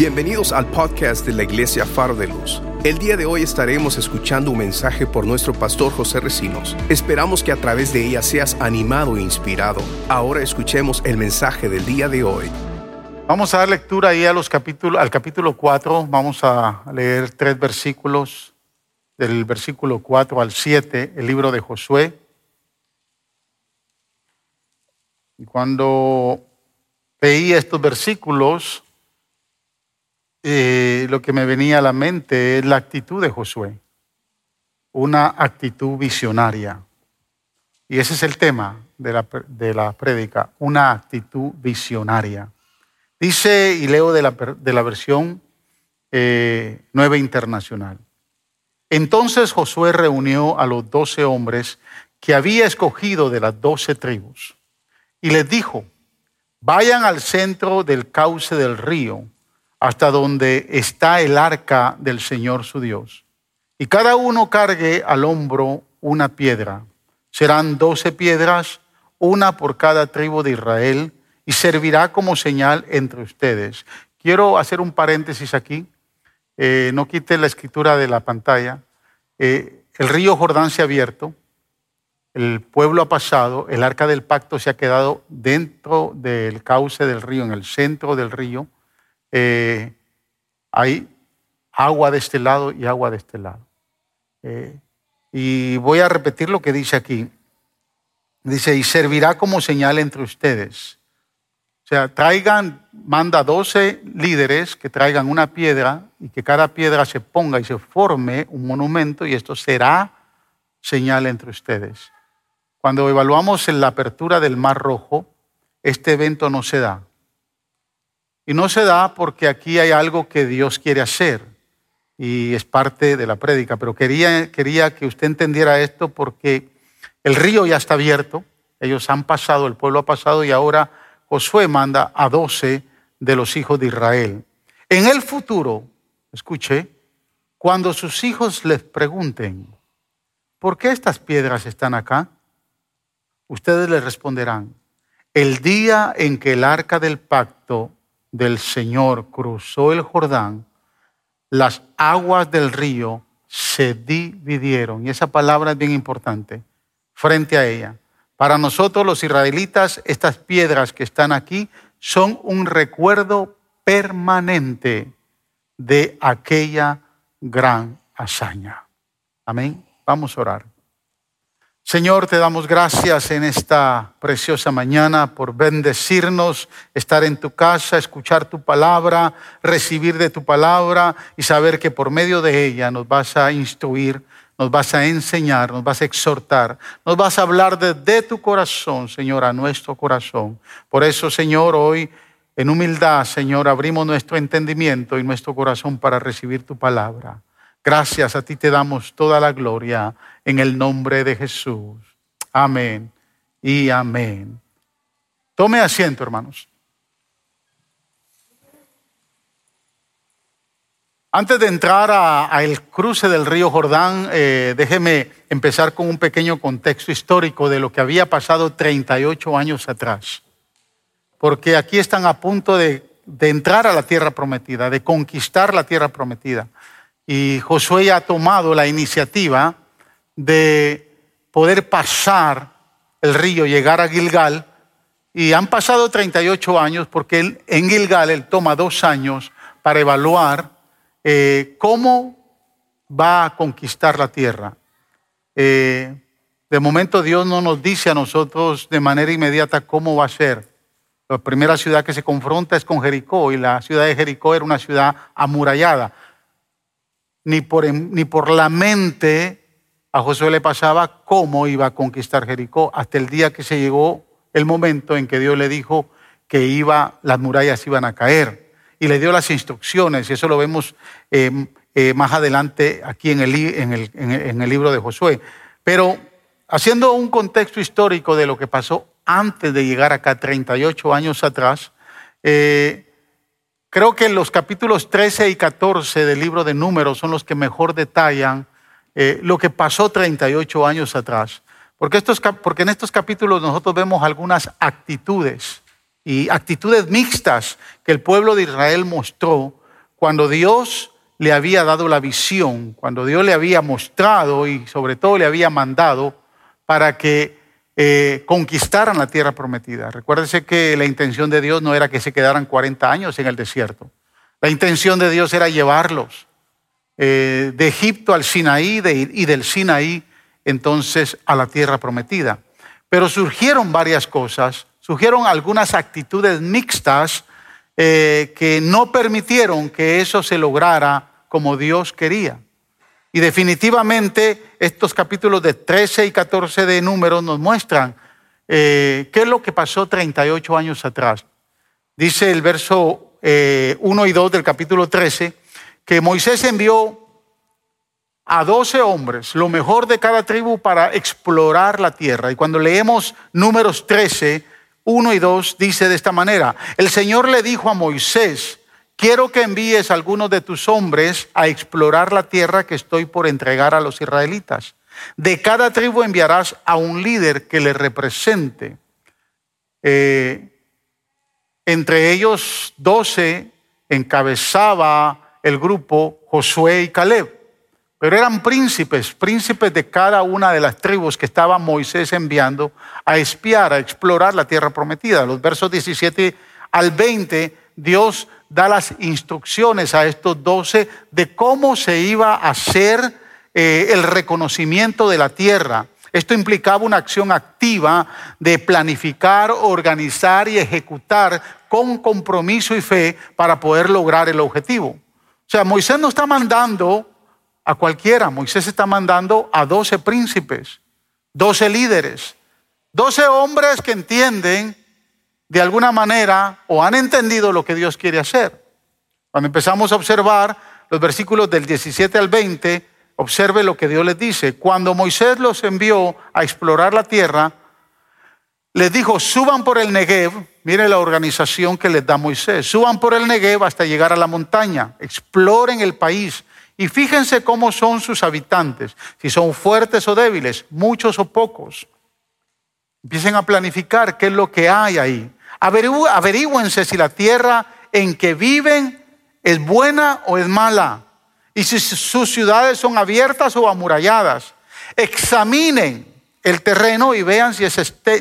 Bienvenidos al podcast de la Iglesia Faro de Luz. El día de hoy estaremos escuchando un mensaje por nuestro pastor José Recinos. Esperamos que a través de ella seas animado e inspirado. Ahora escuchemos el mensaje del día de hoy. Vamos a dar lectura ahí a los al capítulo 4. Vamos a leer tres versículos del versículo 4 al 7, el libro de Josué. Y cuando veía estos versículos, eh, lo que me venía a la mente es la actitud de Josué, una actitud visionaria. Y ese es el tema de la, de la prédica, una actitud visionaria. Dice, y leo de la, de la versión eh, nueva internacional. Entonces Josué reunió a los doce hombres que había escogido de las doce tribus y les dijo, vayan al centro del cauce del río hasta donde está el arca del Señor su Dios. Y cada uno cargue al hombro una piedra. Serán doce piedras, una por cada tribu de Israel, y servirá como señal entre ustedes. Quiero hacer un paréntesis aquí. Eh, no quite la escritura de la pantalla. Eh, el río Jordán se ha abierto, el pueblo ha pasado, el arca del pacto se ha quedado dentro del cauce del río, en el centro del río eh, hay agua de este lado y agua de este lado. Eh, y voy a repetir lo que dice aquí. Dice, y servirá como señal entre ustedes. O sea, traigan, manda 12 líderes que traigan una piedra y que cada piedra se ponga y se forme un monumento y esto será señal entre ustedes. Cuando evaluamos la apertura del Mar Rojo, este evento no se da. Y no se da porque aquí hay algo que Dios quiere hacer y es parte de la prédica, pero quería, quería que usted entendiera esto porque el río ya está abierto, ellos han pasado, el pueblo ha pasado y ahora Josué manda a doce de los hijos de Israel. En el futuro, escuche, cuando sus hijos les pregunten, ¿por qué estas piedras están acá? Ustedes les responderán, el día en que el arca del pacto del Señor cruzó el Jordán, las aguas del río se dividieron. Y esa palabra es bien importante frente a ella. Para nosotros los israelitas, estas piedras que están aquí son un recuerdo permanente de aquella gran hazaña. Amén. Vamos a orar. Señor, te damos gracias en esta preciosa mañana por bendecirnos, estar en tu casa, escuchar tu palabra, recibir de tu palabra y saber que por medio de ella nos vas a instruir, nos vas a enseñar, nos vas a exhortar, nos vas a hablar desde tu corazón, Señor, a nuestro corazón. Por eso, Señor, hoy en humildad, Señor, abrimos nuestro entendimiento y nuestro corazón para recibir tu palabra. Gracias a ti te damos toda la gloria en el nombre de Jesús. Amén y amén. Tome asiento, hermanos. Antes de entrar al cruce del río Jordán, eh, déjeme empezar con un pequeño contexto histórico de lo que había pasado 38 años atrás. Porque aquí están a punto de entrar a la tierra prometida, de conquistar la tierra prometida. Y Josué ha tomado la iniciativa de poder pasar el río, llegar a Gilgal. Y han pasado 38 años porque en Gilgal él toma dos años para evaluar eh, cómo va a conquistar la tierra. Eh, de momento Dios no nos dice a nosotros de manera inmediata cómo va a ser. La primera ciudad que se confronta es con Jericó y la ciudad de Jericó era una ciudad amurallada ni por, ni por la mente a Josué le pasaba cómo iba a conquistar Jericó hasta el día que se llegó el momento en que Dios le dijo que iba, las murallas iban a caer y le dio las instrucciones y eso lo vemos em, eh, más adelante aquí en el, en, el, en el, libro de Josué. Pero haciendo un contexto histórico de lo que pasó antes de llegar acá, 38 años atrás, eh, Creo que los capítulos 13 y 14 del libro de números son los que mejor detallan eh, lo que pasó 38 años atrás. Porque, en estos capítulos nosotros vemos algunas actitudes y actitudes mixtas que el pueblo de Israel mostró cuando Dios le había dado la visión, cuando Dios le había mostrado y sobre todo le había mandado para que eh, conquistaran la tierra prometida. Recuérdense que la intención de Dios no era que se quedaran 40 años en el desierto. La intención de Dios era llevarlos eh, de Egipto al Sinaí y del Sinaí entonces a la tierra prometida. Pero surgieron varias cosas, surgieron algunas actitudes mixtas eh, que no permitieron que eso se lograra como Dios quería. Y definitivamente estos capítulos de 13 y 14 de números nos muestran eh, qué es lo que pasó 38 años atrás. Dice el verso 1 eh, y 2 del capítulo 13 que Moisés envió a 12 hombres, lo mejor de cada tribu, para explorar la tierra. Y cuando leemos números 13, 1 y 2, dice de esta manera, el Señor le dijo a Moisés, quiero que envíes a algunos de tus hombres a explorar la tierra que estoy por entregar a los israelitas. De cada tribu enviarás a un líder que le represente. Eh, entre ellos doce encabezaba el grupo Josué y Caleb. Pero eran príncipes, príncipes de cada una de las tribus que estaba Moisés enviando a espiar, a explorar la tierra prometida. Los versos 17 al 20, Dios da las instrucciones a estos doce de cómo se iba a hacer eh, el reconocimiento de la tierra. Esto implicaba una acción activa de planificar, organizar y ejecutar con compromiso y fe para poder lograr el objetivo. O sea, Moisés no está mandando a cualquiera, Moisés está mandando a doce príncipes, doce líderes, doce hombres que entienden de alguna manera o han entendido lo que Dios quiere hacer. Cuando empezamos a observar los versículos del 17 al 20, observe lo que Dios les dice. Cuando Moisés los envió a explorar la tierra, les dijo, suban por el Negev, mire la organización que les da Moisés, suban por el Negev hasta llegar a la montaña, exploren el país y fíjense cómo son sus habitantes, si son fuertes o débiles, muchos o pocos. Empiecen a planificar qué es lo que hay ahí. Averígüense si la tierra en que viven es buena o es mala. Y si sus ciudades son abiertas o amuralladas. Examinen el terreno y vean si es,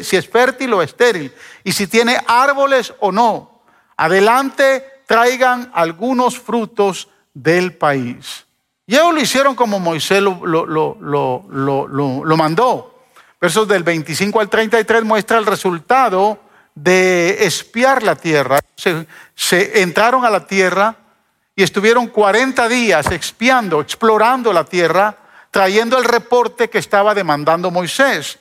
si es fértil o estéril. Y si tiene árboles o no. Adelante traigan algunos frutos del país. Y ellos lo hicieron como Moisés lo, lo mandó. Versos del 25 al 33 muestra el resultado de espiar la tierra. Se, entraron a la tierra y estuvieron 40 días expiando, explorando la tierra, trayendo el reporte que estaba demandando Moisés.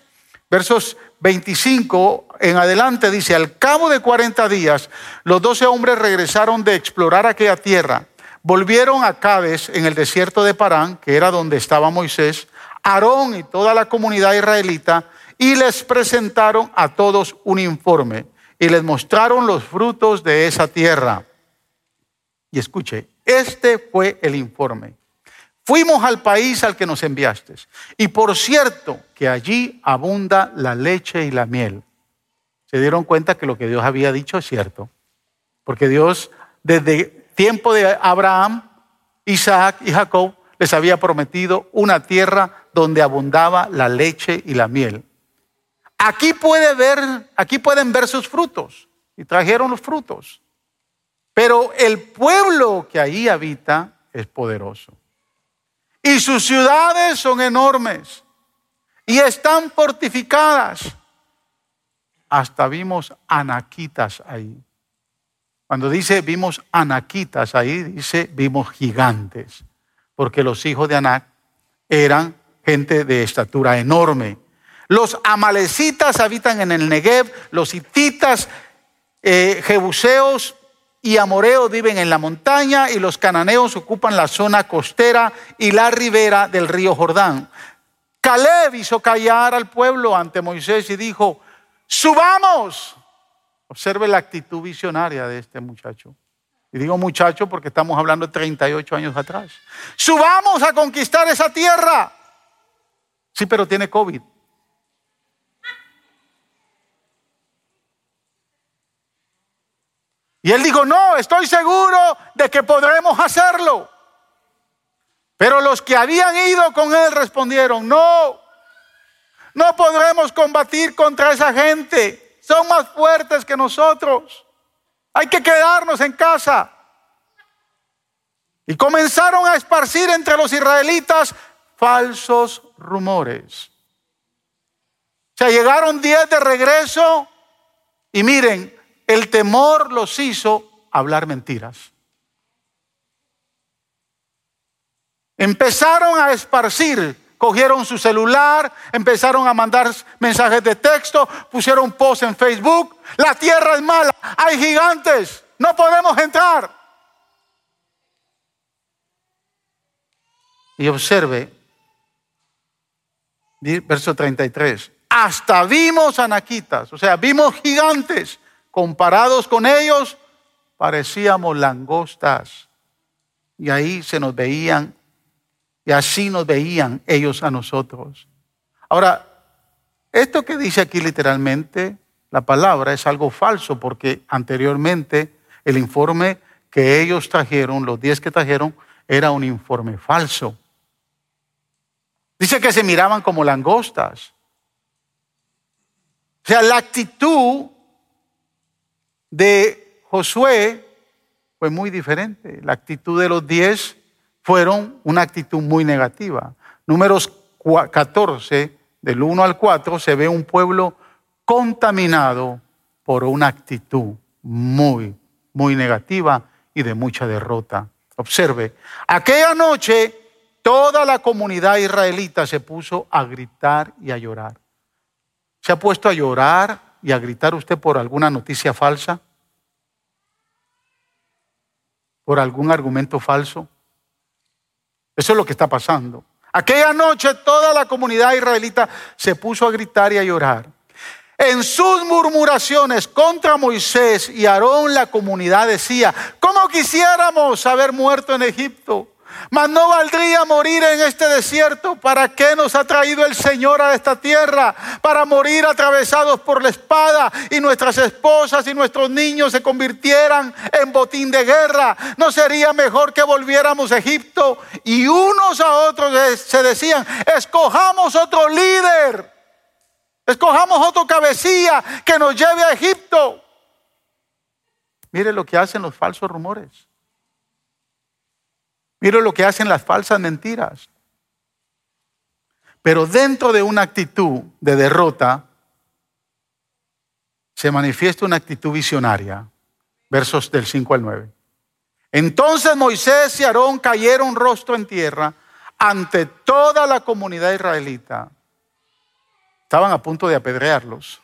Versos 25 en adelante dice, al cabo de 40 días, los 12 hombres regresaron de explorar aquella tierra. Volvieron a Cades en el desierto de Parán, que era donde estaba Moisés, Aarón y toda la comunidad israelita, y les presentaron a todos un informe y les mostraron los frutos de esa tierra. Y escuche, este fue el informe. Fuimos al país al que nos enviaste. Y por cierto, que allí abunda la leche y la miel. Se dieron cuenta que lo que Dios había dicho es cierto. Porque Dios, desde tiempo de Abraham, Isaac y Jacob, les había prometido una tierra donde abundaba la leche y la miel. Aquí pueden ver sus frutos. Y trajeron los frutos. Pero el pueblo que ahí habita es poderoso. Y sus ciudades son enormes. Y están fortificadas. Hasta vimos anaquitas ahí. Cuando dice vimos anaquitas ahí, dice vimos gigantes. Porque los hijos de Anac eran gente de estatura enorme los amalecitas habitan en el Negev, los hititas, eh, jebuseos y amoreos viven en la montaña y los cananeos ocupan la zona costera y la ribera del río Jordán. Caleb hizo callar al pueblo ante Moisés y dijo, subamos. Observe la actitud visionaria de este muchacho. Y digo muchacho porque estamos hablando de 38 años atrás. Subamos a conquistar esa tierra. Sí, pero tiene COVID. Y él dijo, no, estoy seguro de que podremos hacerlo. Pero los que habían ido con él respondieron, no, no podremos combatir contra esa gente. Son más fuertes que nosotros. Hay que quedarnos en casa. Y comenzaron a esparcir entre los israelitas falsos rumores. O sea, llegaron diez de regreso y miren, el temor los hizo hablar mentiras. Empezaron a esparcir, cogieron su celular, empezaron a mandar mensajes de texto, pusieron post en Facebook, la tierra es mala, hay gigantes, no podemos entrar. Y observe, verso 33, hasta vimos anaquitas, o sea, vimos gigantes, comparados con ellos, parecíamos langostas. Y ahí se nos veían, y así nos veían ellos a nosotros. Ahora, esto que dice aquí literalmente, la palabra es algo falso, porque anteriormente el informe que ellos trajeron, los diez que trajeron, era un informe falso. Dice que se miraban como langostas. O sea, la actitud de Josué fue muy diferente. La actitud de los diez fueron una actitud muy negativa. Números 14, del 1 al 4, se ve un pueblo contaminado por una actitud muy, muy negativa y de mucha derrota. Observe, aquella noche toda la comunidad israelita se puso a gritar y a llorar. ¿Se ha puesto a llorar y a gritar usted por alguna noticia falsa? ¿Por algún argumento falso? Eso es lo que está pasando. Aquella noche toda la comunidad israelita se puso a gritar y a llorar. En sus murmuraciones contra Moisés y Aarón la comunidad decía, ¿cómo quisiéramos haber muerto en Egipto? Mas no valdría morir en este desierto. ¿Para qué nos ha traído el Señor a esta tierra? Para morir atravesados por la espada y nuestras esposas y nuestros niños se convirtieran en botín de guerra. ¿No sería mejor que volviéramos a Egipto? Y unos a otros se decían, escojamos otro líder. Escojamos otro cabecilla que nos lleve a Egipto. Mire lo que hacen los falsos rumores. Mire lo que hacen las falsas mentiras. Pero dentro de una actitud de derrota se manifiesta una actitud visionaria. Versos del 5 al 9. Entonces Moisés y Aarón cayeron rostro en tierra ante toda la comunidad israelita. Estaban a punto de apedrearlos,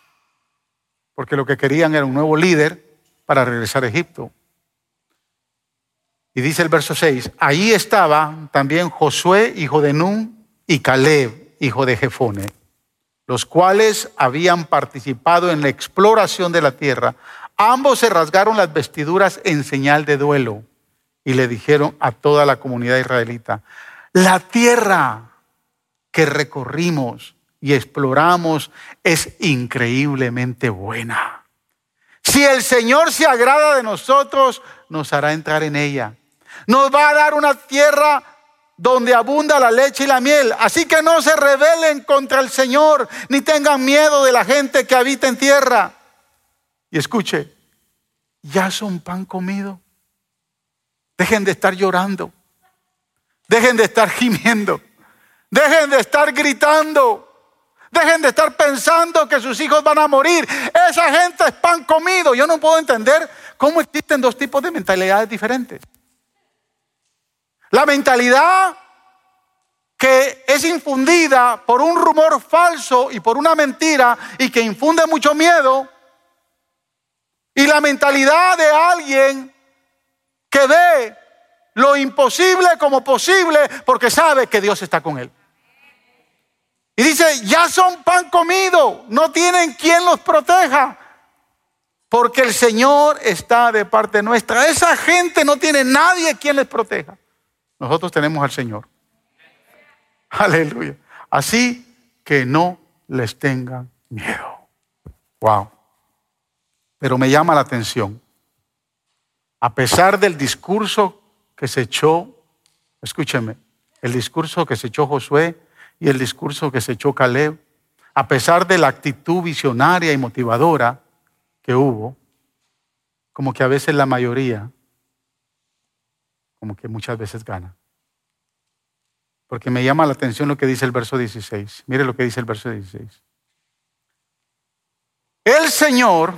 porque lo que querían era un nuevo líder para regresar a Egipto. Y dice el verso 6, ahí estaba también Josué, hijo de Nun, y Caleb, hijo de Jefone, los cuales habían participado en la exploración de la tierra. Ambos se rasgaron las vestiduras en señal de duelo y le dijeron a toda la comunidad israelita, la tierra que recorrimos y exploramos es increíblemente buena. Si el Señor se agrada de nosotros, nos hará entrar en ella nos va a dar una tierra donde abunda la leche y la miel. Así que no se rebelen contra el Señor, ni tengan miedo de la gente que habita en tierra. Y escuche, ya son pan comido. Dejen de estar llorando. Dejen de estar gimiendo. Dejen de estar gritando. Dejen de estar pensando que sus hijos van a morir. Esa gente es pan comido. Yo no puedo entender cómo existen dos tipos de mentalidades diferentes. La mentalidad que es infundida por un rumor falso y por una mentira y que infunde mucho miedo. Y la mentalidad de alguien que ve lo imposible como posible porque sabe que Dios está con él. Y dice, ya son pan comido, no tienen quien los proteja, porque el Señor está de parte nuestra. Esa gente no tiene nadie quien les proteja. Nosotros tenemos al Señor. Aleluya. Así que no les tengan miedo. Wow. Pero me llama la atención a pesar del discurso que se echó, escúcheme, el discurso que se echó Josué y el discurso que se echó Caleb, a pesar de la actitud visionaria y motivadora que hubo, como que a veces la mayoría, como que muchas veces gana. Porque me llama la atención lo que dice el verso 16. Mire lo que dice el verso 16. El Señor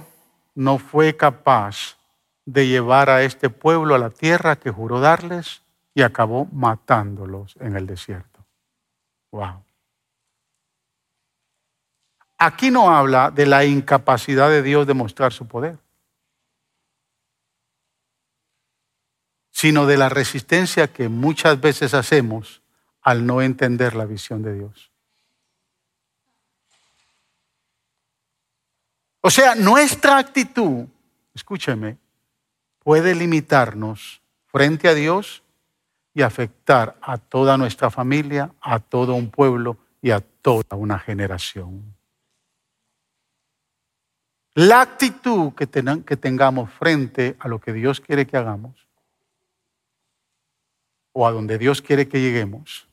no fue capaz de llevar a este pueblo a la tierra que juró darles y acabó matándolos en el desierto. Wow. Aquí no habla de la incapacidad de Dios de mostrar su poder, sino de la resistencia que muchas veces hacemos al no entender la visión de Dios. O sea, nuestra actitud, escúcheme, puede limitarnos frente a Dios y afectar a toda nuestra familia, a todo un pueblo y a toda una generación. La actitud que, tengamos frente a lo que Dios quiere que hagamos o a donde Dios quiere que lleguemos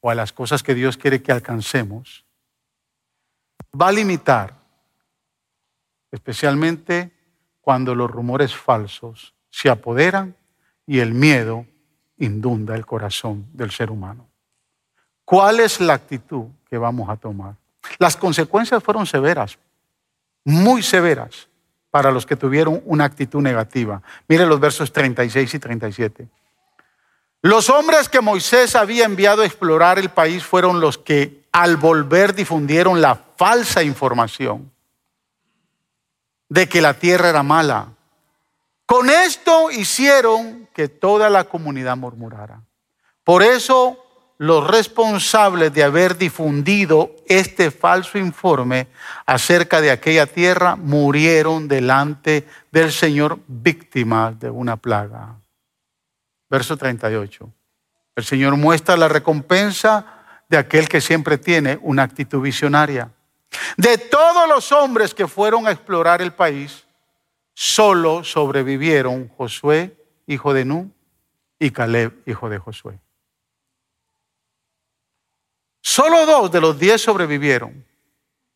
o a las cosas que Dios quiere que alcancemos, va a limitar, especialmente cuando los rumores falsos se apoderan y el miedo indunda el corazón del ser humano. ¿Cuál es la actitud que vamos a tomar? Las consecuencias fueron severas, muy severas para los que tuvieron una actitud negativa. Mire los versos 36 y 37. Los hombres que Moisés había enviado a explorar el país fueron los que al volver difundieron la falsa información de que la tierra era mala. Con esto hicieron que toda la comunidad murmurara. Por eso los responsables de haber difundido este falso informe acerca de aquella tierra murieron delante del Señor víctimas de una plaga verso 38. El Señor muestra la recompensa de aquel que siempre tiene una actitud visionaria. De todos los hombres que fueron a explorar el país, solo sobrevivieron Josué, hijo de Nun, y Caleb, hijo de Josué. Solo dos de los diez sobrevivieron.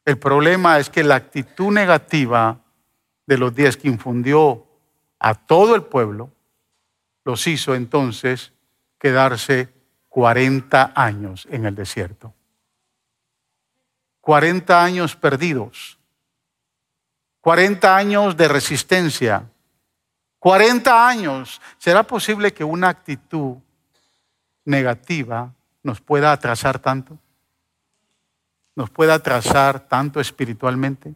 El problema es que la actitud negativa de los diez que infundió a todo el pueblo los hizo entonces quedarse 40 años en el desierto. 40 años perdidos. 40 años de resistencia. 40 años. ¿Será posible que una actitud negativa nos pueda atrasar tanto? ¿Nos pueda atrasar tanto espiritualmente?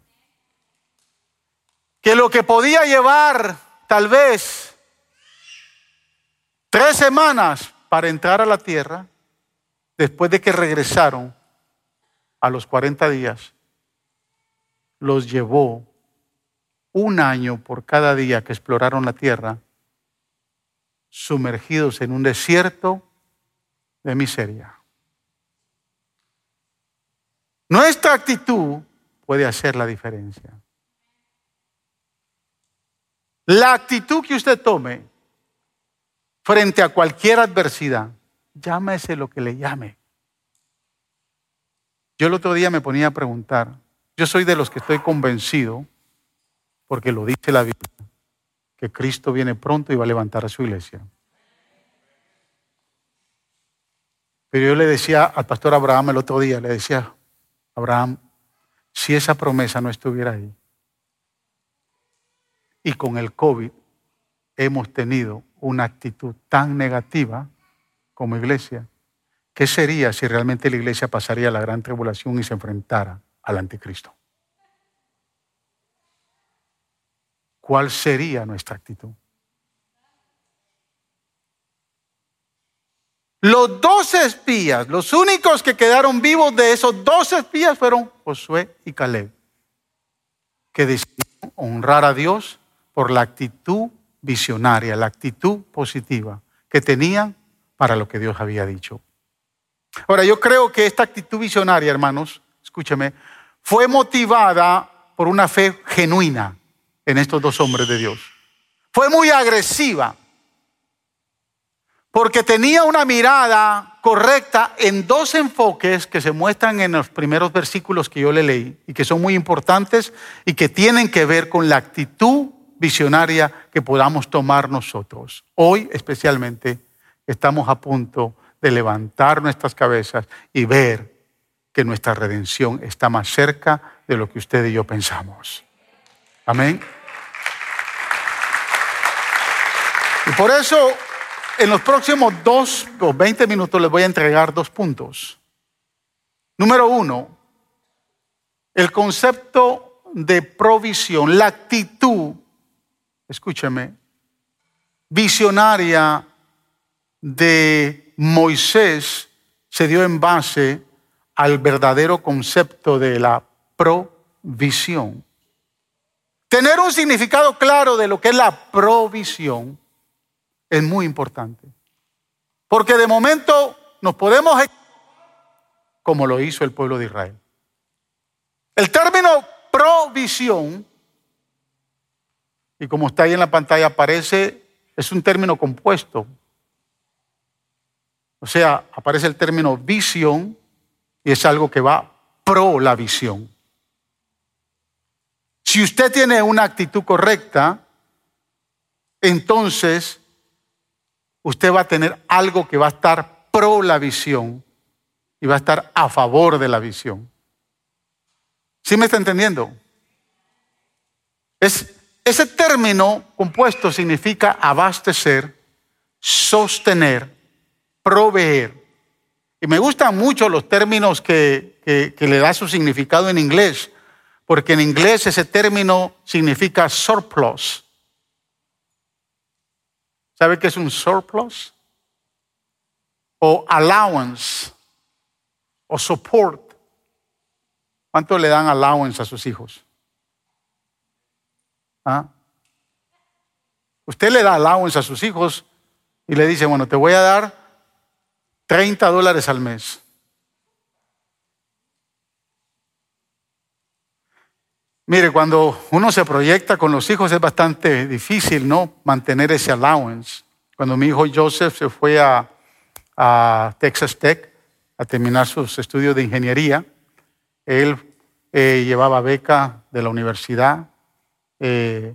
Que lo que podía llevar tal vez tres semanas para entrar a la tierra, después de que regresaron a los 40 días, los llevó un año por cada día que exploraron la tierra, sumergidos en un desierto de miseria. Nuestra actitud puede hacer la diferencia. La actitud que usted tome frente a cualquier adversidad, llámese lo que le llame. Yo el otro día me ponía a preguntar, yo soy de los que estoy convencido, porque lo dice la Biblia, que Cristo viene pronto y va a levantar a su iglesia. Pero yo le decía al pastor Abraham el otro día, le decía, Abraham, si esa promesa no estuviera ahí, y con el COVID hemos tenido una actitud tan negativa como iglesia, ¿qué sería si realmente la iglesia pasaría la gran tribulación y se enfrentara al anticristo? ¿Cuál sería nuestra actitud? Los doce espías, los únicos que quedaron vivos de esos doce espías fueron Josué y Caleb, que decidieron honrar a Dios por la actitud visionaria, la actitud positiva que tenían para lo que Dios había dicho. Ahora, yo creo que esta actitud visionaria, hermanos, escúcheme, fue motivada por una fe genuina en estos dos hombres de Dios. fue muy agresiva porque tenía una mirada correcta en dos enfoques que se muestran en los primeros versículos que yo le leí y que son muy importantes y que tienen que ver con la actitud visionaria que podamos tomar nosotros. Hoy especialmente estamos a punto de levantar nuestras cabezas y ver que nuestra redención está más cerca de lo que usted y yo pensamos. Amén. Y por eso en los próximos dos o veinte minutos les voy a entregar dos puntos. Número uno, el concepto de provisión, la actitud, escúcheme, visionaria de Moisés se dio en base al verdadero concepto de la provisión. Tener un significado claro de lo que es la provisión es muy importante. Porque de momento nos podemos como lo hizo el pueblo de Israel. El término provisión, y como está ahí en la pantalla aparece, es un término compuesto. O sea, aparece el término visión y es algo que va pro la visión. Si usted tiene una actitud correcta, entonces usted va a tener algo que va a estar pro la visión y va a estar a favor de la visión. ¿Sí me está entendiendo? Es, ese término compuesto significa abastecer, sostener, proveer. Y me gustan mucho los términos que, le da su significado en inglés, porque en inglés ese término significa surplus ¿Sabe qué es un surplus? O allowance o support. ¿Cuánto le dan allowance a sus hijos? ¿Ah? Usted le da allowance a sus hijos y le dice, bueno, te voy a dar 30 dólares al mes. Mire, cuando uno se proyecta con los hijos es bastante difícil, ¿no? Mantener ese allowance. Cuando mi hijo Joseph se fue a, Texas Tech a terminar sus estudios de ingeniería, él eh, llevaba beca de la universidad eh,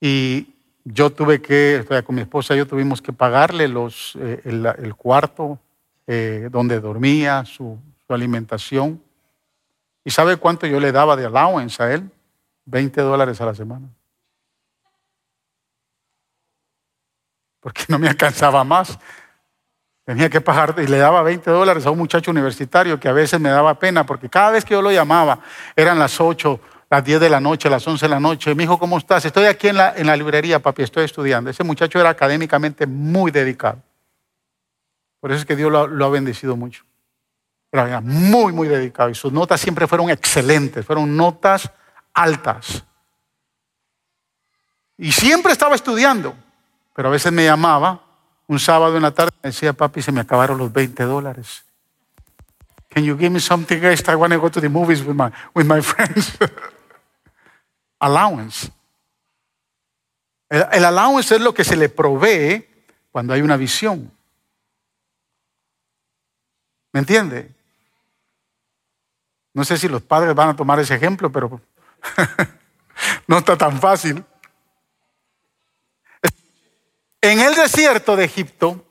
y yo tuve que, con mi esposa, yo tuvimos que pagarle los, eh, el, cuarto donde dormía, su alimentación. ¿Y sabe cuánto yo le daba de allowance a él? 20 dólares a la semana. Porque no me alcanzaba más. Tenía que pagar y le daba 20 dólares a un muchacho universitario que a veces me daba pena porque cada vez que yo lo llamaba eran las 8, las 10 de la noche, las 11 de la noche. Me dijo, ¿cómo estás? Estoy aquí en la, en la librería, papi, estoy estudiando. Ese muchacho era académicamente muy dedicado. Por eso es que Dios lo ha bendecido mucho. Pero era muy, muy dedicado y sus notas siempre fueron excelentes, fueron notas altas. Y siempre estaba estudiando, pero a veces me llamaba un sábado en la tarde me decía, papi, se me acabaron los 20 dólares. Can you give me something extra? I want to go to the movies with my, with my friends. allowance. el allowance es lo que se le provee cuando hay una visión. ¿Me entiende? No sé si los padres van a tomar ese ejemplo, pero no está tan fácil. En el desierto de Egipto,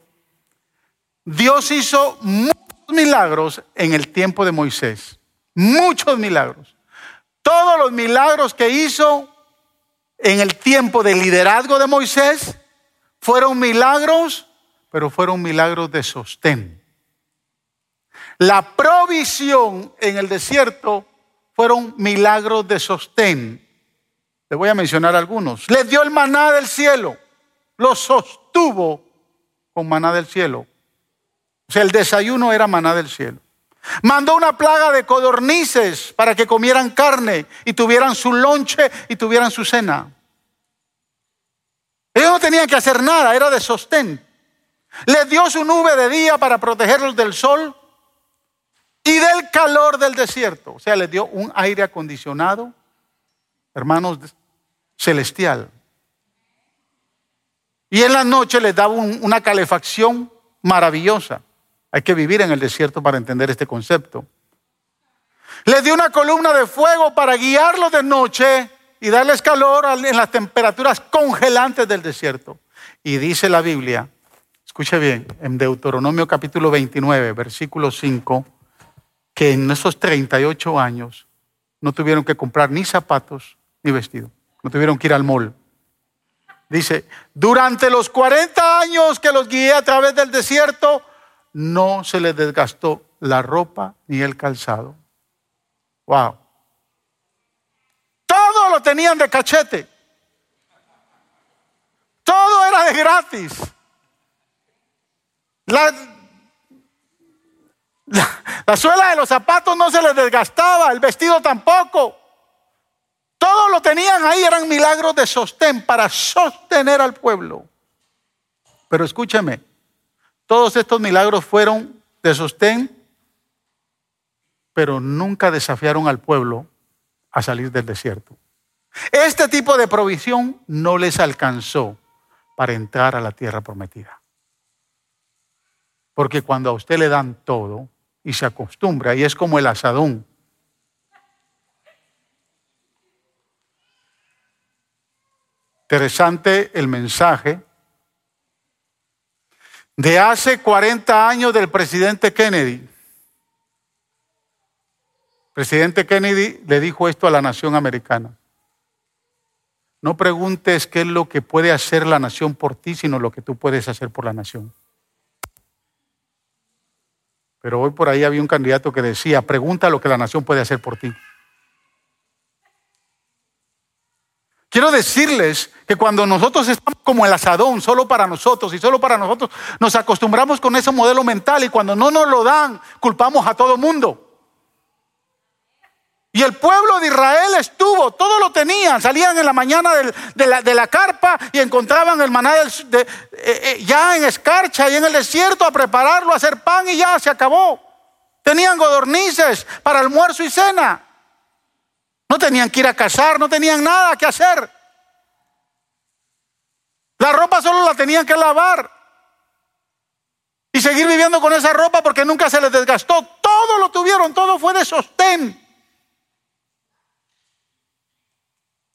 Dios hizo muchos milagros en el tiempo de Moisés. Muchos milagros. Todos los milagros que hizo en el tiempo de liderazgo de Moisés fueron milagros, pero fueron milagros de sostén. La provisión en el desierto fueron milagros de sostén. Le voy a mencionar algunos. Les dio el maná del cielo. Lo sostuvo con maná del cielo. O sea, el desayuno era maná del cielo. Mandó una plaga de codornices para que comieran carne y tuvieran su lonche y tuvieran su cena. Ellos no tenían que hacer nada, era de sostén. Les dio su nube de día para protegerlos del sol y del calor del desierto. O sea, les dio un aire acondicionado, hermanos, celestial. Y en la noche les daba una calefacción maravillosa. Hay que vivir en el desierto para entender este concepto. Les dio una columna de fuego para guiarlos de noche y darles calor en las temperaturas congelantes del desierto. Y dice la Biblia, escuche bien, en Deuteronomio capítulo 29, versículo 5, que en esos 38 años no tuvieron que comprar ni zapatos ni vestido, no tuvieron que ir al mall. Dice, durante los 40 años que los guié a través del desierto, no se les desgastó la ropa ni el calzado. Wow. Todo lo tenían de cachete. Todo era de gratis. La, la, suela de los zapatos no se les desgastaba, el vestido tampoco. Todo lo tenían ahí, eran milagros de sostén para sostener al pueblo. Pero escúchame, todos estos milagros fueron de sostén, pero nunca desafiaron al pueblo a salir del desierto. Este tipo de provisión no les alcanzó para entrar a la tierra prometida. Porque cuando a usted le dan todo y se acostumbra, y es como el asadón, interesante el mensaje de hace 40 años del presidente Kennedy. presidente Kennedy le dijo esto a la nación americana. No preguntes qué es lo que puede hacer la nación por ti, sino lo que tú puedes hacer por la nación. Pero hoy por ahí había un candidato que decía, pregunta lo que la nación puede hacer por ti. Quiero decirles que cuando nosotros estamos como el asadón, solo para nosotros y solo para nosotros, nos acostumbramos con ese modelo mental y cuando no nos lo dan, culpamos a todo mundo. Y el pueblo de Israel estuvo, todo lo tenían, salían en la mañana de, la, carpa y encontraban el maná eh, eh, ya en escarcha y en el desierto a prepararlo, a hacer pan y ya se acabó. Tenían godornices para almuerzo y cena. No tenían que ir a cazar, no tenían nada que hacer. La ropa solo la tenían que lavar. Y seguir viviendo con esa ropa porque nunca se les desgastó. Todo lo tuvieron, todo fue de sostén.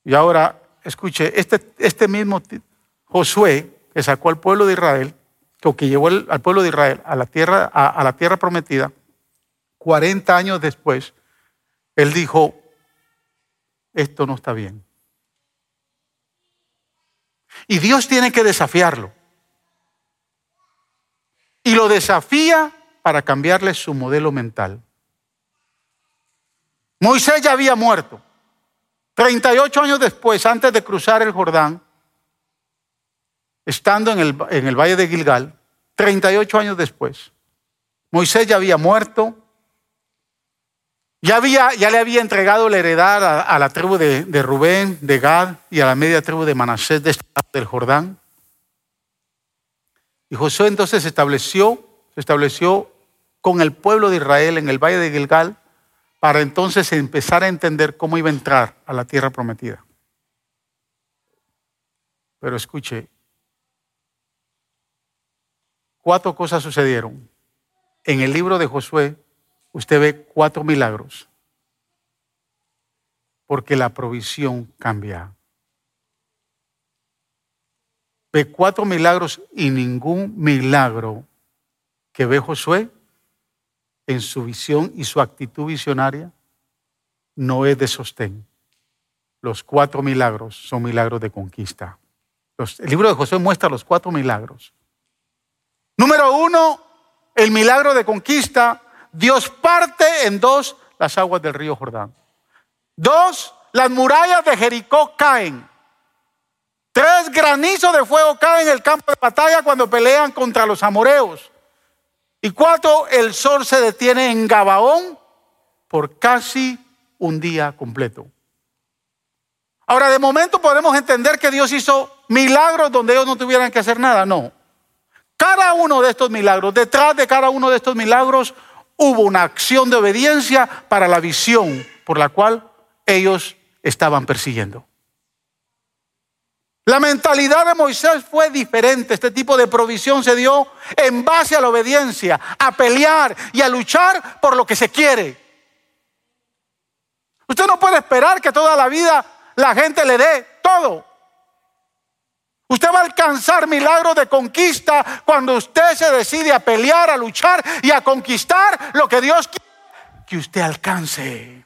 Y ahora, escuche, este, este mismo Josué que sacó al pueblo de Israel, o que llevó al pueblo de Israel a la tierra, a la tierra prometida, 40 años después, él dijo, esto no está bien. Y Dios tiene que desafiarlo. Y lo desafía para cambiarle su modelo mental. Moisés ya había muerto. 38 años después, antes de cruzar el Jordán, estando en el, en el valle de Gilgal, 38 años después, Moisés ya había muerto, ya, le había entregado la heredad a, la tribu de, Rubén, de Gad y a la media tribu de Manasés de este del Jordán. Y Josué entonces se estableció, se estableció con el pueblo de Israel en el valle de Gilgal para entonces empezar a entender cómo iba a entrar a la tierra prometida. Pero escuche, cuatro cosas sucedieron. En el libro de Josué usted ve cuatro milagros, porque la provisión cambia. Ve cuatro milagros y ningún milagro que ve Josué en su visión y su actitud visionaria no es de sostén. Los cuatro milagros son milagros de conquista. el libro de Josué muestra los cuatro milagros. Número uno, el milagro de conquista Dios parte en dos las aguas del río Jordán. Dos, las murallas de Jericó caen. Tres granizos de fuego caen en el campo de batalla cuando pelean contra los amoreos. Y cuatro, el sol se detiene en Gabaón por casi un día completo. Ahora, de momento podemos entender que Dios hizo milagros donde ellos no tuvieran que hacer nada. No. Cada uno de estos milagros, detrás de cada uno de estos milagros, hubo una acción de obediencia para la visión por la cual ellos estaban persiguiendo. La mentalidad de Moisés fue diferente. Este tipo de provisión se dio en base a la obediencia, a pelear y a luchar por lo que se quiere. Usted no puede esperar que toda la vida la gente le dé todo. Usted va a alcanzar milagros de conquista cuando usted se decide a pelear, a luchar y a conquistar lo que Dios quiere que usted alcance.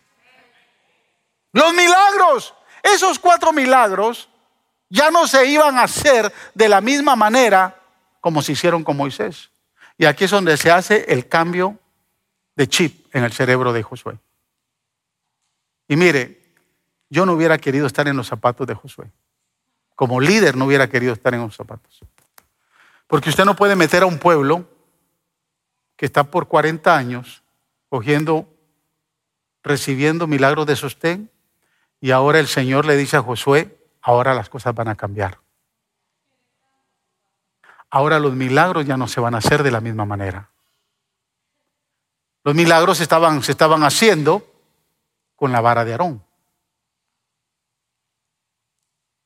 Los milagros, esos cuatro milagros ya no se iban a hacer de la misma manera como se hicieron con Moisés. Y aquí es donde se hace el cambio de chip en el cerebro de Josué. Y mire, yo no hubiera querido estar en los zapatos de Josué. Como líder no hubiera querido estar en los zapatos. Porque usted no puede meter a un pueblo que está por 40 años cogiendo, recibiendo milagros de sostén y ahora el Señor le dice a Josué, ahora las cosas van a cambiar. Ahora los milagros ya no se van a hacer de la misma manera. Los milagros estaban, se estaban haciendo con la vara de Aarón.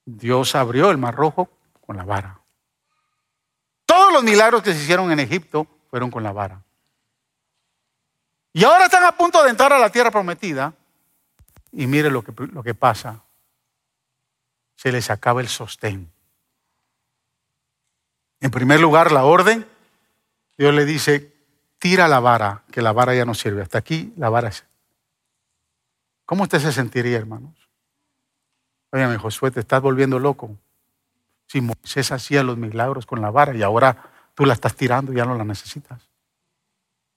Dios abrió el mar rojo con la vara. Todos los milagros que se hicieron en Egipto fueron con la vara. Y ahora están a punto de entrar a la tierra prometida. Y mire lo que, lo que pasa. Se les acaba el sostén. En primer lugar, la orden. Dios le dice, tira la vara, que la vara ya no sirve. Hasta aquí la vara es. ¿Cómo usted se sentiría, hermanos? Óyame, Josué, te estás volviendo loco. Si Moisés hacía los milagros con la vara y ahora tú la estás tirando y ya no la necesitas.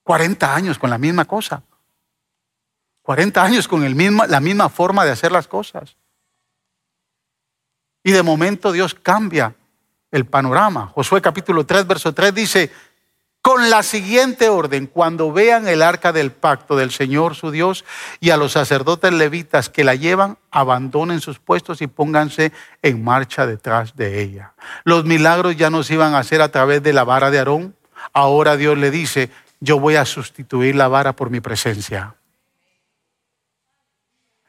40 años con la misma cosa. 40 años con el la misma forma de hacer las cosas. Y de momento Dios cambia el panorama. Josué capítulo 3, verso 3 dice, con la siguiente orden, cuando vean el arca del pacto del Señor su Dios y a los sacerdotes levitas que la llevan, abandonen sus puestos y pónganse en marcha detrás de ella. Los milagros ya no se iban a hacer a través de la vara de Aarón. Ahora Dios le dice, yo voy a sustituir la vara por mi presencia.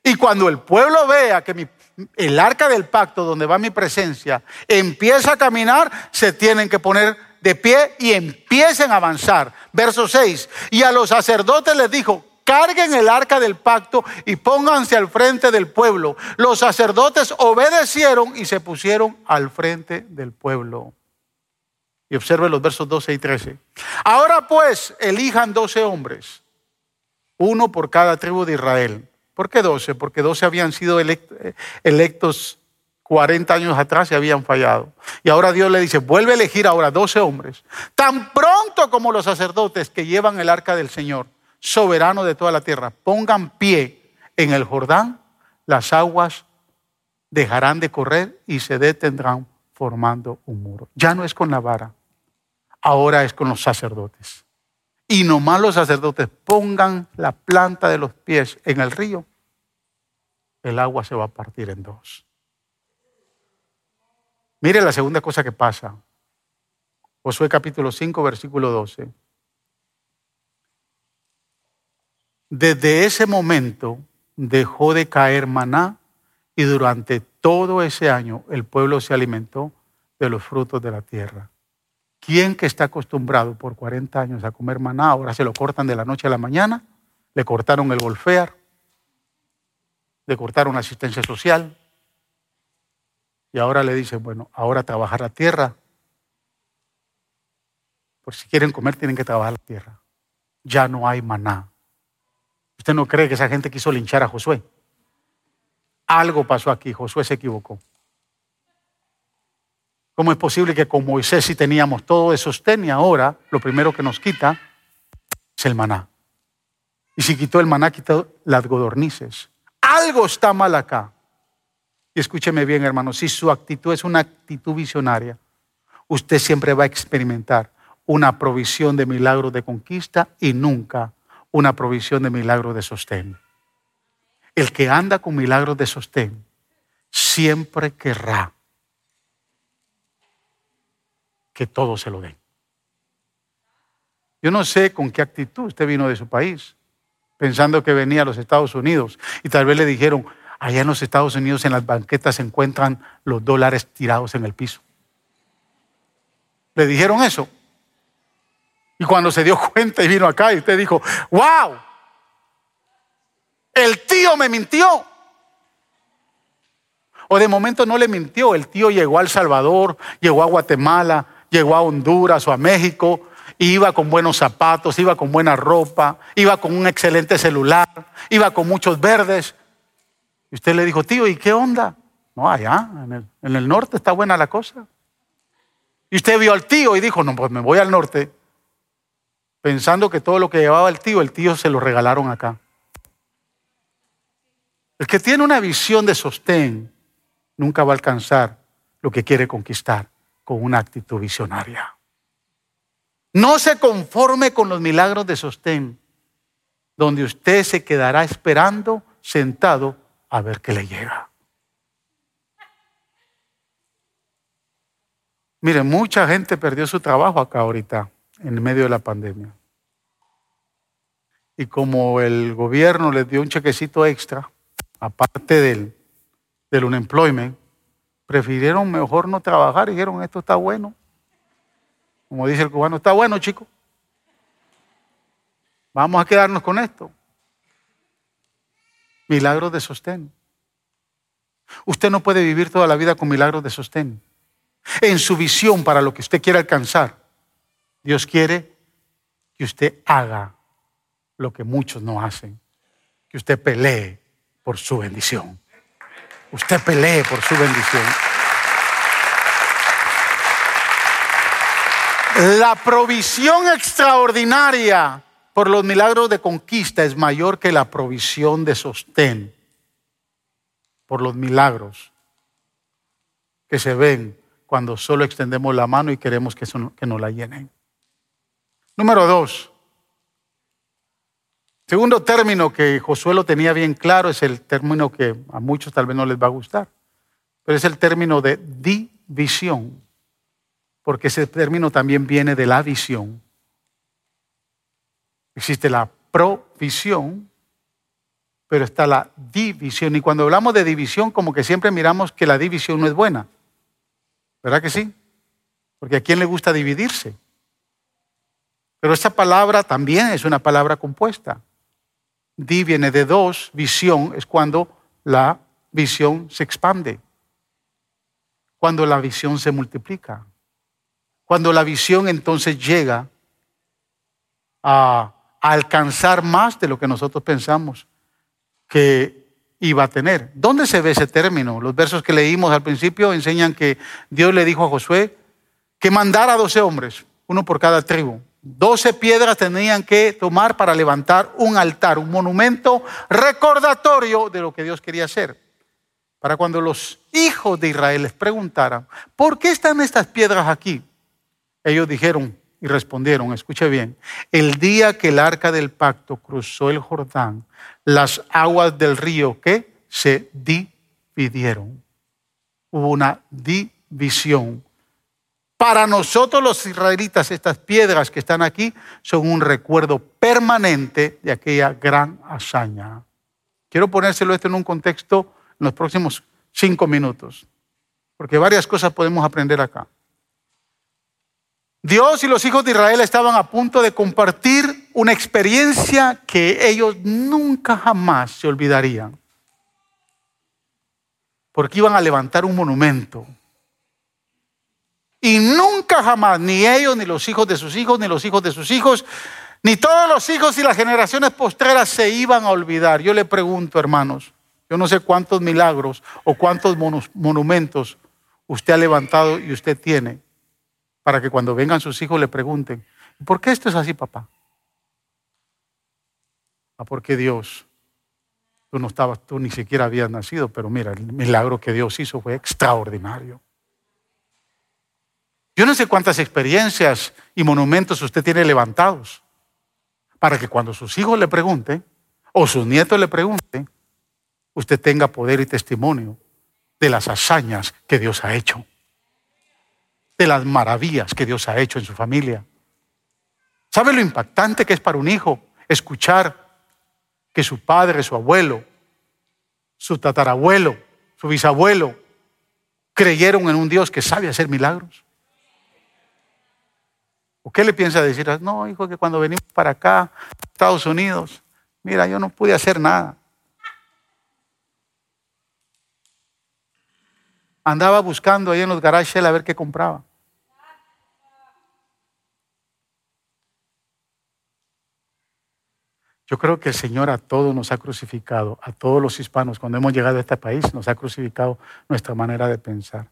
Y cuando el pueblo vea que el arca del pacto, donde va mi presencia, empieza a caminar, se tienen que poner de pie y empiecen a avanzar. Verso 6. Y a los sacerdotes les dijo, carguen el arca del pacto y pónganse al frente del pueblo. Los sacerdotes obedecieron y se pusieron al frente del pueblo. Y observe los versos 12 y 13. Ahora pues elijan 12 hombres, uno por cada tribu de Israel. ¿Por qué 12? Porque 12 habían sido electos 40 años atrás y habían fallado. Y ahora Dios le dice, vuelve a elegir ahora 12 hombres, tan pronto como los sacerdotes que llevan el arca del Señor, soberano de toda la tierra, pongan pie en el Jordán, las aguas dejarán de correr y se detendrán formando un muro. Ya no es con la vara, ahora es con los sacerdotes. Y nomás los sacerdotes pongan la planta de los pies en el río, el agua se va a partir en dos. Mire la segunda cosa que pasa. Josué capítulo 5, versículo 12. Desde ese momento dejó de caer maná y durante todo ese año el pueblo se alimentó de los frutos de la tierra. ¿Quién que está acostumbrado por 40 años a comer maná, ahora se lo cortan de la noche a la mañana? Le cortaron el golfear, le cortaron la asistencia social, y ahora le dicen, bueno, ahora trabajar la tierra. Por si quieren comer, tienen que trabajar la tierra. Ya no hay maná. ¿Usted no cree que esa gente quiso linchar a Josué? Algo pasó aquí, Josué se equivocó. ¿Cómo es posible que con Moisés sí teníamos todo de sostén y ahora lo primero que nos quita es el maná? Y si quitó el maná, quitó las godornices. Algo está mal acá. Y escúcheme bien, hermano, si su actitud es una actitud visionaria, usted siempre va a experimentar una provisión de milagros de conquista y nunca una provisión de milagros de sostén. El que anda con milagros de sostén siempre querrá que todo se lo den. Yo no sé con qué actitud usted vino de su país, pensando que venía a los Estados Unidos y tal vez le dijeron, allá en los Estados Unidos en las banquetas se encuentran los dólares tirados en el piso. Le dijeron eso. Y cuando se dio cuenta y vino acá y usted dijo, wow, el tío me mintió. O de momento no le mintió, el tío llegó a El Salvador, llegó a Guatemala, llegó a Honduras o a México, iba con buenos zapatos, iba con buena ropa, iba con un excelente celular, iba con muchos verdes. Y usted le dijo, tío, ¿y qué onda? No, allá, en el, en el norte está buena la cosa. Y usted vio al tío y dijo, no, pues me voy al norte, pensando que todo lo que llevaba el tío, el tío se lo regalaron acá. El que tiene una visión de sostén nunca va a alcanzar lo que quiere conquistar con una actitud visionaria. No se conforme con los milagros de sostén, donde usted se quedará esperando sentado a ver qué le llega. Mire, mucha gente perdió su trabajo acá ahorita, en medio de la pandemia. Y como el gobierno les dio un chequecito extra, aparte del, del unemployment, prefirieron mejor no trabajar y dijeron, esto está bueno. Como dice el cubano, está bueno, chico. Vamos a quedarnos con esto. Milagros de sostén. Usted no puede vivir toda la vida con milagros de sostén. En su visión para lo que usted quiere alcanzar, Dios quiere que usted haga lo que muchos no hacen, que usted pelee por su bendición. Usted pelee por su bendición. La provisión extraordinaria por los milagros de conquista es mayor que la provisión de sostén por los milagros que se ven cuando solo extendemos la mano y queremos que, que nos la llenen. Número dos. Segundo término que Josué lo tenía bien claro es el término que a muchos tal vez no les va a gustar, pero es el término de división porque ese término también viene de la visión. Existe la provisión, pero está la división. Y cuando hablamos de división, como que siempre miramos que la división no es buena. ¿Verdad que sí? Porque a quién le gusta dividirse. Pero esta palabra también es una palabra compuesta. Di viene de dos, visión es cuando la visión se expande, cuando la visión se multiplica. Cuando la visión entonces llega a, alcanzar más de lo que nosotros pensamos que iba a tener. ¿Dónde se ve ese término? Los versos que leímos al principio enseñan que Dios le dijo a Josué que mandara a doce hombres, uno por cada tribu. Doce piedras tenían que tomar para levantar un altar, un monumento recordatorio de lo que Dios quería hacer. Para cuando los hijos de Israel les preguntaran, ¿por qué están estas piedras aquí? Ellos dijeron y respondieron, escuche bien, el día que el arca del pacto cruzó el Jordán, las aguas del río que se dividieron. Hubo una división. Para nosotros los israelitas, estas piedras que están aquí son un recuerdo permanente de aquella gran hazaña. Quiero ponérselo esto en un contexto en los próximos cinco minutos, porque varias cosas podemos aprender acá. Dios y los hijos de Israel estaban a punto de compartir una experiencia que ellos nunca jamás se olvidarían. Porque iban a levantar un monumento. Y nunca jamás, ni ellos, ni los hijos de sus hijos, ni los hijos de sus hijos, ni todos los hijos y las generaciones postreras se iban a olvidar. Yo le pregunto, hermanos, yo no sé cuántos milagros o cuántos monumentos usted ha levantado y usted tiene para que cuando vengan sus hijos le pregunten, ¿por qué esto es así, papá? Ah, porque Dios, tú no estabas, tú ni siquiera habías nacido, pero mira, el milagro que Dios hizo fue extraordinario. Yo no sé cuántas experiencias y monumentos usted tiene levantados para que cuando sus hijos le pregunten o sus nietos le pregunten, usted tenga poder y testimonio de las hazañas que Dios ha hecho de las maravillas que Dios ha hecho en su familia. ¿Sabe lo impactante que es para un hijo escuchar que su padre, su abuelo, su tatarabuelo, su bisabuelo, creyeron en un Dios que sabe hacer milagros. ¿O qué le piensa decir? No, hijo, que cuando venimos para acá, Estados Unidos, mira, yo no pude hacer nada. Andaba buscando ahí en los garages a ver qué compraba. Yo creo que el Señor a todos nos ha crucificado, a todos los hispanos, cuando hemos llegado a este país, nos ha crucificado nuestra manera de pensar.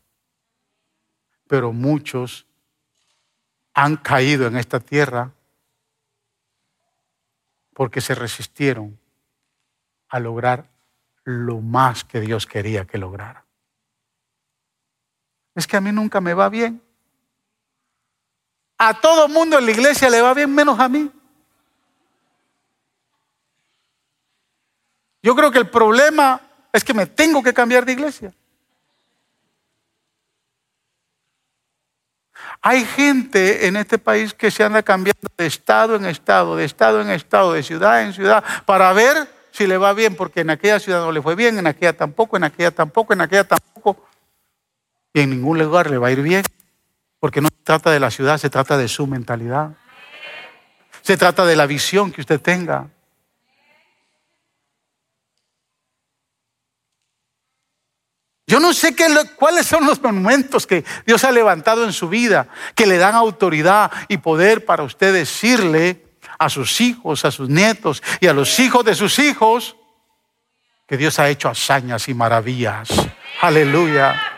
Pero muchos han caído en esta tierra porque se resistieron a lograr lo más que Dios quería que lograra. Es que a mí nunca me va bien. A todo mundo en la iglesia le va bien menos a mí. Yo creo que el problema es que me tengo que cambiar de iglesia. Hay gente en este país que se anda cambiando de estado en estado, de estado en estado, de ciudad en ciudad, para ver si le va bien, porque en aquella ciudad no le fue bien, en aquella tampoco, en aquella tampoco, en aquella tampoco. Y en ningún lugar le va a ir bien, porque no se trata de la ciudad, se trata de su mentalidad. Se trata de la visión que usted tenga. Yo no sé qué, cuáles son los monumentos que Dios ha levantado en su vida, que le dan autoridad y poder para usted decirle a sus hijos, a sus nietos y a los hijos de sus hijos que Dios ha hecho hazañas y maravillas. Aleluya.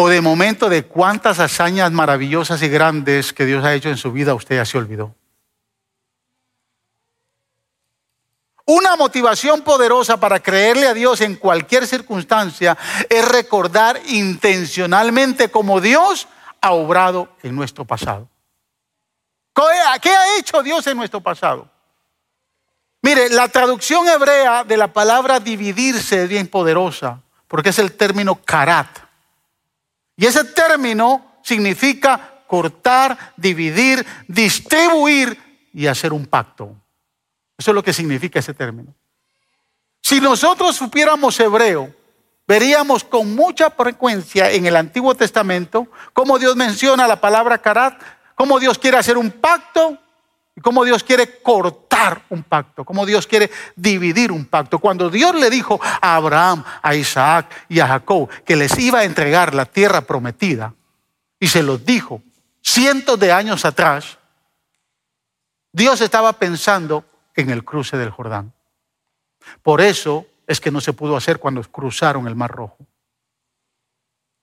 O de momento de cuántas hazañas maravillosas y grandes que Dios ha hecho en su vida, usted ya se olvidó. Una motivación poderosa para creerle a Dios en cualquier circunstancia es recordar intencionalmente cómo Dios ha obrado en nuestro pasado. ¿Qué ha hecho Dios en nuestro pasado? Mire, la traducción hebrea de la palabra dividirse es bien poderosa, porque es el término karat. Y ese término significa cortar, dividir, distribuir y hacer un pacto. Eso es lo que significa ese término. Si nosotros supiéramos hebreo, veríamos con mucha frecuencia en el Antiguo Testamento cómo Dios menciona la palabra karat, cómo Dios quiere hacer un pacto y cómo Dios quiere cortar un pacto, cómo Dios quiere dividir un pacto. Cuando Dios le dijo a Abraham, a Isaac y a Jacob que les iba a entregar la tierra prometida, y se los dijo cientos de años atrás, Dios estaba pensando en el cruce del Jordán. Por eso es que no se pudo hacer cuando cruzaron el Mar Rojo.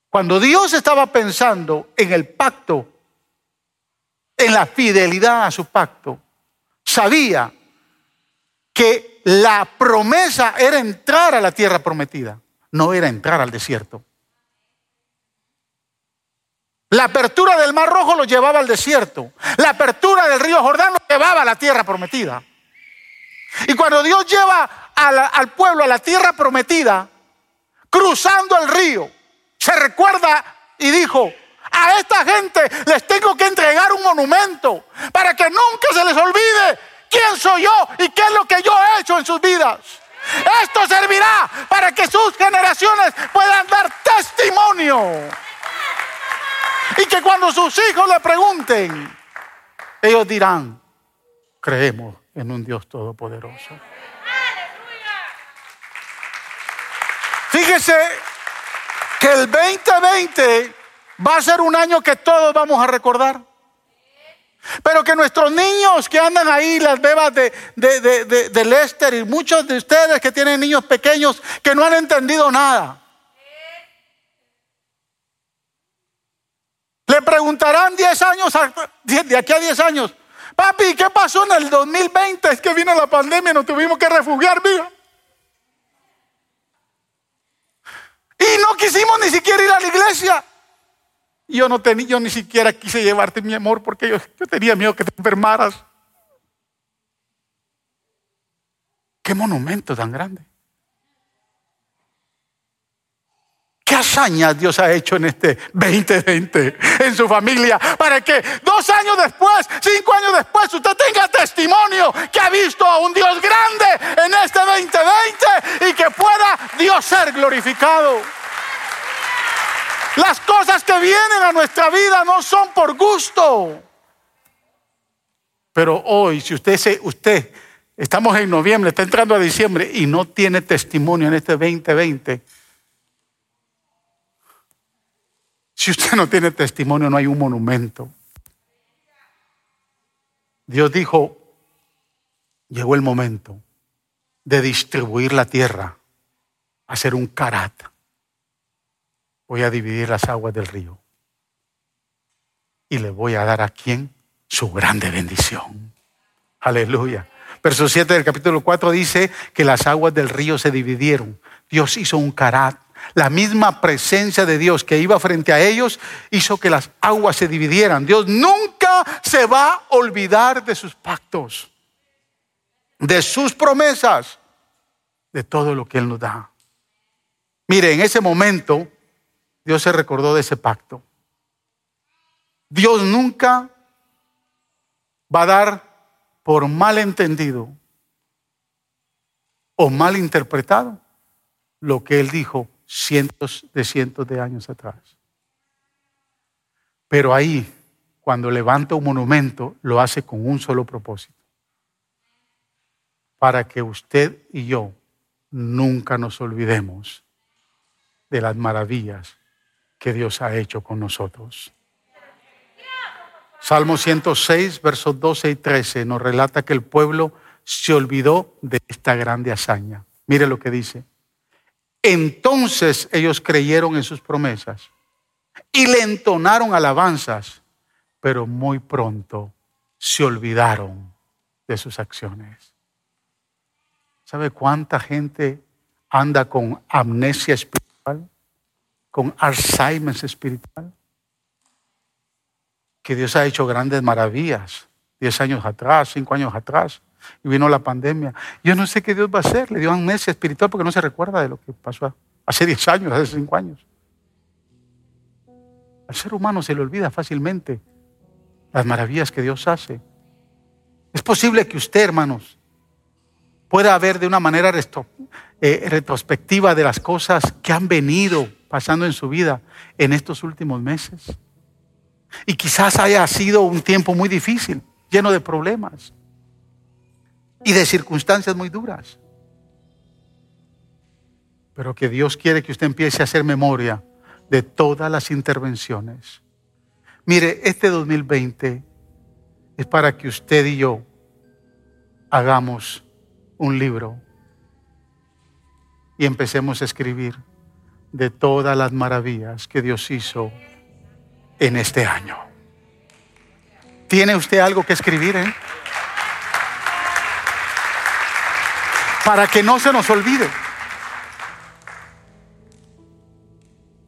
Cuando Dios estaba pensando en el pacto, en la fidelidad a su pacto, sabía que la promesa era entrar a la tierra prometida, no era entrar al desierto. La apertura del Mar Rojo lo llevaba al desierto. La apertura del río Jordán lo llevaba a la tierra prometida. Y cuando Dios lleva al pueblo a la tierra prometida, cruzando el río, se recuerda y dijo, a esta gente les tengo que entregar un monumento para que nunca se les olvide quién soy yo y qué es lo que yo he hecho en sus vidas. Esto servirá para que sus generaciones puedan dar testimonio. Y que cuando sus hijos le pregunten, ellos dirán, creemos en un Dios todopoderoso. Fíjese que el 2020 va a ser un año que todos vamos a recordar. Pero que nuestros niños que andan ahí, las bebas de, de, de, Lester y muchos de ustedes que tienen niños pequeños que no han entendido nada. Le preguntarán 10 años, de aquí a 10 años, Papi, ¿qué pasó en el 2020? Es que vino la pandemia, nos tuvimos que refugiar, mira. Y no quisimos ni siquiera ir a la iglesia. Yo no tenía, yo ni siquiera quise llevarte mi amor porque yo, tenía miedo que te enfermaras. Qué monumento tan grande. ¿Qué hazañas Dios ha hecho en este 2020 en su familia para que dos años después, cinco años después, usted tenga testimonio que ha visto a un Dios grande en este 2020 y que pueda Dios ser glorificado. Las cosas que vienen a nuestra vida no son por gusto. Pero hoy, si usted, se, usted, estamos en noviembre, está entrando a diciembre y no tiene testimonio en este 2020, si usted no tiene testimonio, no hay un monumento. Dios dijo, llegó el momento de distribuir la tierra, hacer un carat. Voy a dividir las aguas del río. Y le voy a dar a quien su grande bendición. Aleluya. Verso 7 del capítulo 4 dice que las aguas del río se dividieron. Dios hizo un carat. La misma presencia de Dios que iba frente a ellos hizo que las aguas se dividieran. Dios nunca se va a olvidar de sus pactos, de sus promesas, de todo lo que Él nos da. Mire, en ese momento Dios se recordó de ese pacto. Dios nunca va a dar por mal entendido o mal interpretado lo que Él dijo cientos de cientos de años atrás. Pero ahí, cuando levanta un monumento, lo hace con un solo propósito. Para que usted y yo nunca nos olvidemos de las maravillas que Dios ha hecho con nosotros. Salmo 106, versos 12 y 13 nos relata que el pueblo se olvidó de esta grande hazaña. Mire lo que dice. Entonces ellos creyeron en sus promesas y le entonaron alabanzas, pero muy pronto se olvidaron de sus acciones. ¿Sabe cuánta gente anda con amnesia espiritual? Con Alzheimer espiritual? Que Dios ha hecho grandes maravillas, diez años atrás, cinco años atrás, y vino la pandemia. Yo no sé qué Dios va a hacer. Le dio amnesia espiritual porque no se recuerda de lo que pasó hace 10 años, hace 5 años. Al ser humano se le olvida fácilmente las maravillas que Dios hace. Es posible que usted, hermanos, pueda ver de una manera eh, retrospectiva de las cosas que han venido pasando en su vida en estos últimos meses. Y quizás haya sido un tiempo muy difícil, lleno de problemas y de circunstancias muy duras. Pero que Dios quiere que usted empiece a hacer memoria de todas las intervenciones. Mire, este 2020 es para que usted y yo hagamos un libro y empecemos a escribir de todas las maravillas que Dios hizo en este año. ¿Tiene usted algo que escribir? Eh? para que no se nos olvide.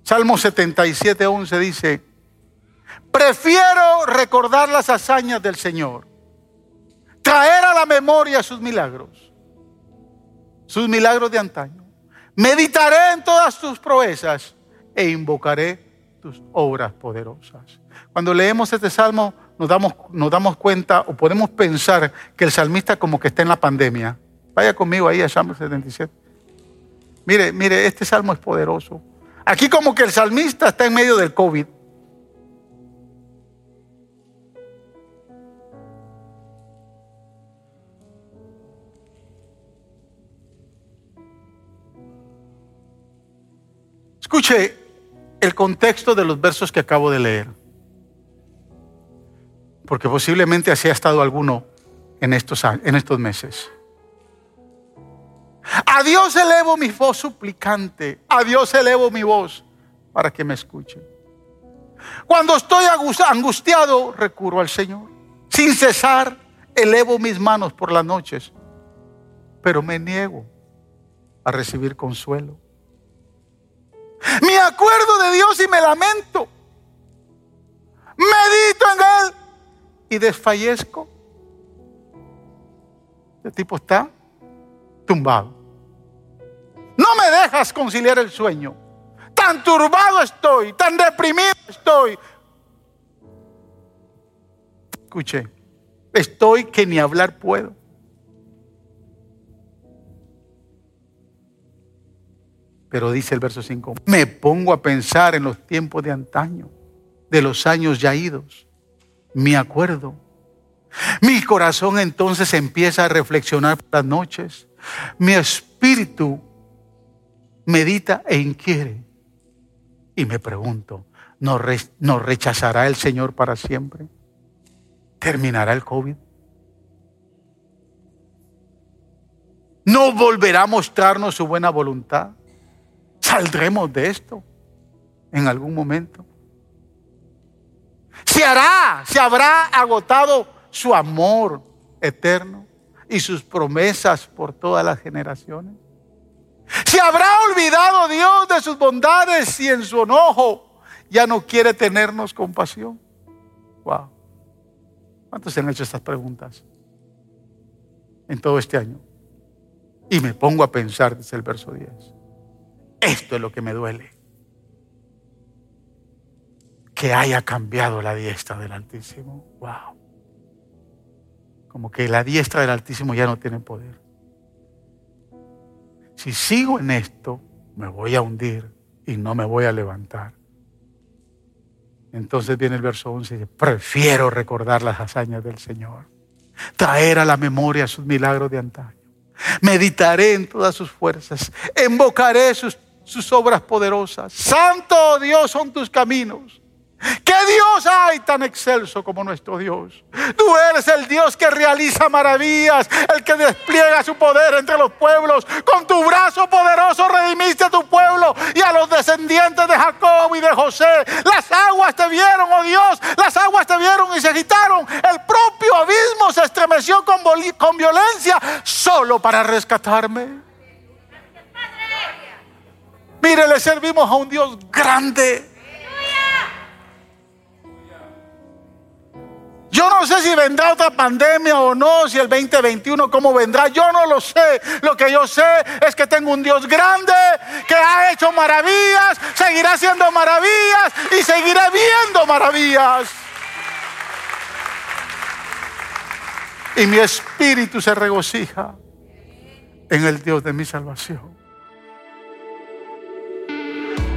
Salmo 77, 11 dice, prefiero recordar las hazañas del Señor, traer a la memoria sus milagros, sus milagros de antaño. Meditaré en todas tus proezas e invocaré tus obras poderosas. Cuando leemos este salmo nos damos, nos damos cuenta o podemos pensar que el salmista como que está en la pandemia Vaya conmigo ahí a Salmo 77. Mire, mire, este salmo es poderoso. Aquí como que el salmista está en medio del COVID. Escuche el contexto de los versos que acabo de leer. Porque posiblemente así ha estado alguno en estos, en estos meses. A Dios elevo mi voz suplicante. A Dios elevo mi voz para que me escuche. Cuando estoy angustiado, recurro al Señor. Sin cesar, elevo mis manos por las noches. Pero me niego a recibir consuelo. Me acuerdo de Dios y me lamento. Medito en Él y desfallezco. Este tipo está tumbado. No me dejas conciliar el sueño. Tan turbado estoy, tan deprimido estoy. Escuche, estoy que ni hablar puedo. Pero dice el verso 5, me pongo a pensar en los tiempos de antaño, de los años ya idos. Me acuerdo. Mi corazón entonces empieza a reflexionar por las noches. Mi espíritu medita e inquiere. Y me pregunto, ¿nos, rechazará el Señor para siempre? ¿Terminará el COVID? ¿No volverá a mostrarnos su buena voluntad? ¿Saldremos de esto en algún momento? ¿Se hará, se habrá agotado su amor eterno y sus promesas por todas las generaciones? ¿Se habrá olvidado Dios de sus bondades y en su enojo ya no quiere tenernos compasión? Wow. ¿Cuántos se han hecho estas preguntas en todo este año? Y me pongo a pensar, dice el verso 10. Esto es lo que me duele. Que haya cambiado la diestra del Altísimo. Wow. Como que la diestra del Altísimo ya no tiene poder. Si sigo en esto, me voy a hundir y no me voy a levantar. Entonces viene el verso 11 y dice, prefiero recordar las hazañas del Señor, traer a la memoria sus milagros de antaño. Meditaré en todas sus fuerzas, invocaré sus sus obras poderosas. Santo Dios son tus caminos. ¿Qué Dios hay tan excelso como nuestro Dios? Tú eres el Dios que realiza maravillas, el que despliega su poder entre los pueblos. Con tu brazo poderoso redimiste a tu pueblo y a los descendientes de Jacob y de José. Las aguas te vieron, oh Dios, las aguas te vieron y se agitaron. El propio abismo se estremeció con, con violencia solo para rescatarme. Mire, le servimos a un Dios grande. Yo no sé si vendrá otra pandemia o no, si el 2021 cómo vendrá, yo no lo sé. Lo que yo sé es que tengo un Dios grande que ha hecho maravillas, seguirá haciendo maravillas y seguirá viendo maravillas. Y mi espíritu se regocija en el Dios de mi salvación.